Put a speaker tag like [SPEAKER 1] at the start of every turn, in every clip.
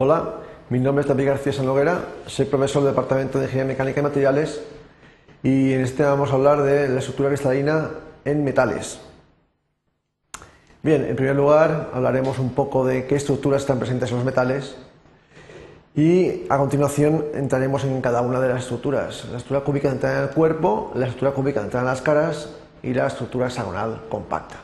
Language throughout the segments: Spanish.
[SPEAKER 1] Hola, mi nombre es David García Sanoguera, soy profesor del Departamento de Ingeniería Mecánica y Materiales y en este vamos a hablar de la estructura cristalina en metales. Bien, en primer lugar hablaremos un poco de qué estructuras están presentes en los metales y a continuación entraremos en cada una de las estructuras. La estructura cúbica centrada en el cuerpo, la estructura cúbica centrada en las caras y la estructura hexagonal compacta.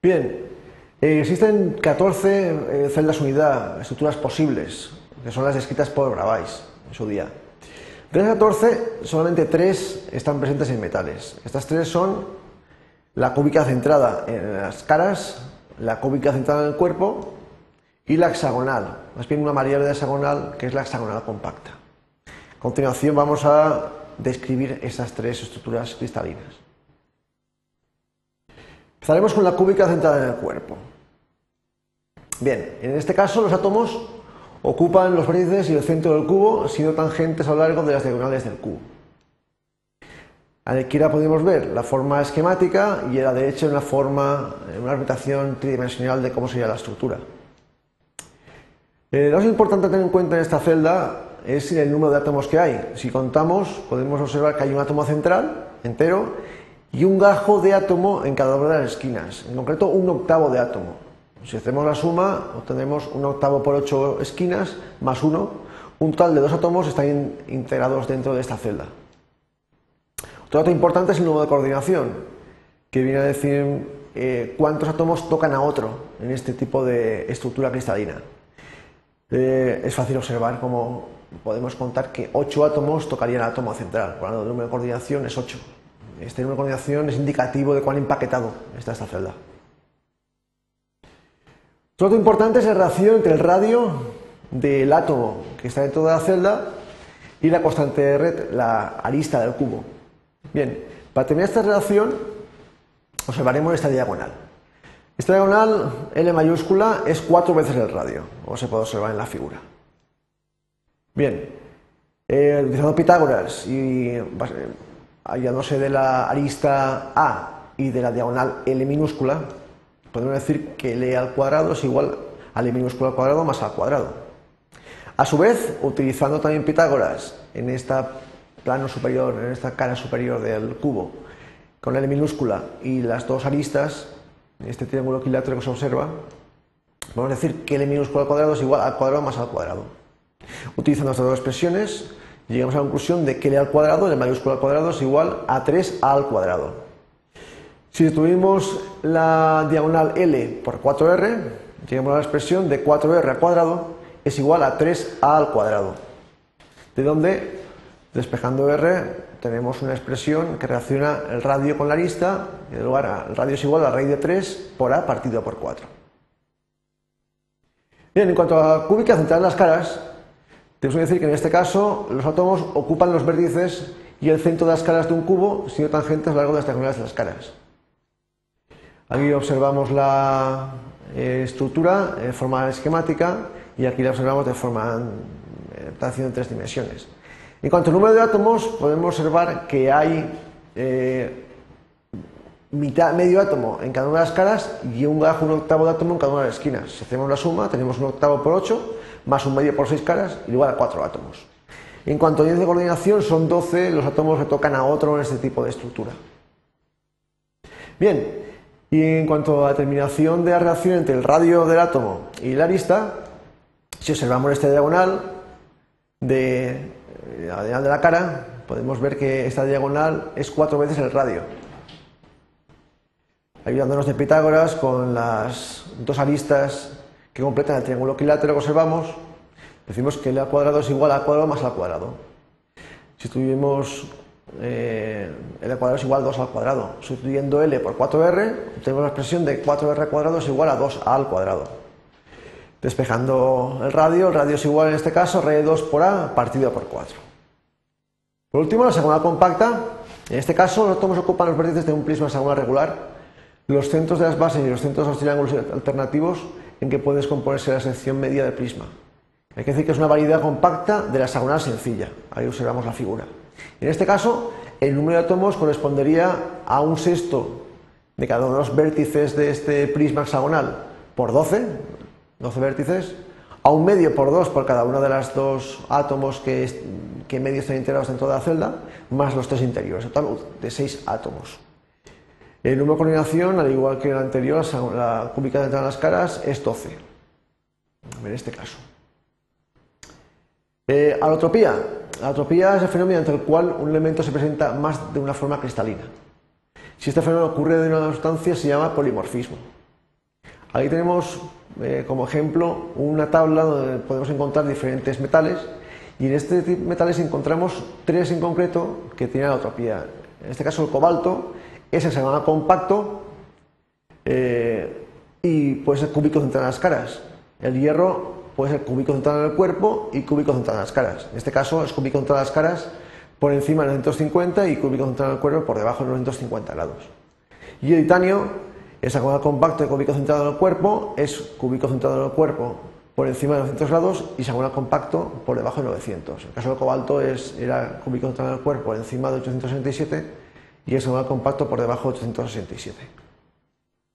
[SPEAKER 1] Bien, eh, existen 14 eh, celdas unidad, estructuras posibles, que son las descritas por Bravais en su día. De las 14, solamente 3 están presentes en metales. Estas tres son la cúbica centrada en las caras, la cúbica centrada en el cuerpo y la hexagonal, más bien una variable de hexagonal que es la hexagonal compacta. A continuación vamos a describir estas tres estructuras cristalinas. Empezaremos con la cúbica centrada en el cuerpo. Bien, en este caso los átomos ocupan los vértices y el centro del cubo siendo tangentes a lo largo de las diagonales del cubo. A la izquierda podemos ver la forma esquemática y a la derecha una forma, una representación tridimensional de cómo sería la estructura. Eh, lo más importante a tener en cuenta en esta celda es el número de átomos que hay. Si contamos, podemos observar que hay un átomo central entero y un gajo de átomo en cada una de las esquinas, en concreto un octavo de átomo. Si hacemos la suma, obtenemos un octavo por ocho esquinas más uno. Un total de dos átomos están integrados dentro de esta celda. Otro dato importante es el número de coordinación, que viene a decir eh, cuántos átomos tocan a otro en este tipo de estructura cristalina. Eh, es fácil observar cómo podemos contar que ocho átomos tocarían al átomo central. Por lo tanto, el número de coordinación es 8. Este número de coordinación es indicativo de cuán empaquetado está esta celda. Otro dato importante es la relación entre el radio del átomo que está dentro de la celda y la constante de red, la arista del cubo. Bien, para terminar esta relación observaremos esta diagonal. Esta diagonal L mayúscula es cuatro veces el radio, como se puede observar en la figura. Bien, eh, utilizando Pitágoras y hallándose de la arista A y de la diagonal L minúscula, podemos decir que L al cuadrado es igual a L minúscula al cuadrado más al cuadrado. A su vez, utilizando también Pitágoras en esta plano superior, en esta cara superior del cubo, con L minúscula y las dos aristas, este triángulo equilátero que se observa, a decir que L minúscula al cuadrado es igual al cuadrado más al cuadrado. Utilizando estas dos expresiones, llegamos a la conclusión de que L al cuadrado, L mayúscula al cuadrado, es igual a 3 al cuadrado. Si tuvimos la diagonal L por 4R, llegamos a la expresión de 4R al cuadrado es igual a 3A al cuadrado. De donde, despejando R, tenemos una expresión que relaciona el radio con la arista, y de lugar el radio es igual a raíz de 3 por A partido por 4. Bien, en cuanto a cúbica central en las caras, tenemos que decir que en este caso los átomos ocupan los vértices y el centro de las caras de un cubo siendo tangentes a lo largo de las diagonales de las caras. Aquí observamos la eh, estructura de forma esquemática y aquí la observamos de forma eh, en tres dimensiones. En cuanto al número de átomos, podemos observar que hay eh, mitad, medio átomo en cada una de las caras y un octavo de átomo en cada una de las esquinas. Si hacemos la suma, tenemos un octavo por 8 más un medio por 6 caras igual a 4 átomos. En cuanto a unidades de coordinación, son 12 los átomos que tocan a otro en este tipo de estructura. Bien, y en cuanto a la determinación de la relación entre el radio del átomo y la arista, si observamos esta diagonal de diagonal de la cara, podemos ver que esta diagonal es cuatro veces el radio. Ayudándonos de Pitágoras con las dos aristas que completan el triángulo equilátero que observamos, decimos que L al cuadrado es igual a al cuadrado más al cuadrado. Si tuvimos eh, L al cuadrado es igual a 2 al cuadrado. Sustituyendo L por 4R, tenemos la expresión de 4R al cuadrado es igual a 2A al cuadrado. Despejando el radio, el radio es igual en este caso, a de 2 por A partido por 4. Por último, la segunda compacta. En este caso, los átomos ocupan los vértices de un prisma hexagonal regular, los centros de las bases y los centros de los triángulos alternativos en que puede descomponerse la sección media del prisma. Hay que decir que es una variedad compacta de la hexagonal sencilla. Ahí observamos la figura. En este caso, el número de átomos correspondería a un sexto de cada uno de los vértices de este prisma hexagonal por 12, 12 vértices, a un medio por dos por cada uno de los dos átomos que, que medios están integrados dentro de la celda, más los tres interiores, total de seis átomos. El número de coordinación, al igual que el anterior, la cúbica de las caras, es 12. En este caso. Eh. La alotropía es el fenómeno entre el cual un elemento se presenta más de una forma cristalina. Si este fenómeno ocurre de una sustancia, se llama polimorfismo. Aquí tenemos eh, como ejemplo una tabla donde podemos encontrar diferentes metales y en este tipo de metales encontramos tres en concreto que tienen alotropía. En este caso el cobalto ese se llama compacto eh, y puede ser cúbico central en las caras. El hierro puede ser cúbico central en el cuerpo y cúbico central en las caras. En este caso es cúbico central en las caras por encima de 950 y cúbico central en el cuerpo por debajo de 950 grados. Y el titanio es algo compacto y cúbico central en el cuerpo, es cúbico central en el cuerpo por encima de 900 grados y hexagonal compacto por debajo de 900. En el caso del cobalto es, era cúbico central en el cuerpo por encima de 867 y un compacto por debajo de 867.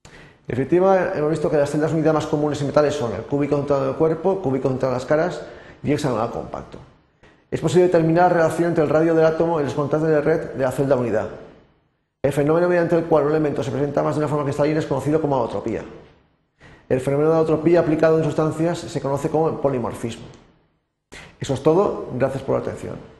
[SPEAKER 1] En definitiva, hemos visto que las celdas unidas más comunes en metales son el cúbico centrado del cuerpo, cúbico centrado en las caras y hexagonal compacto. Es posible determinar la relación entre el radio del átomo y los contactos de red de la celda unidad. El fenómeno mediante el cual un elemento se presenta más de una forma cristalina es conocido como alotropía. El fenómeno de alotropía aplicado en sustancias se conoce como polimorfismo. Eso es todo. Gracias por la atención.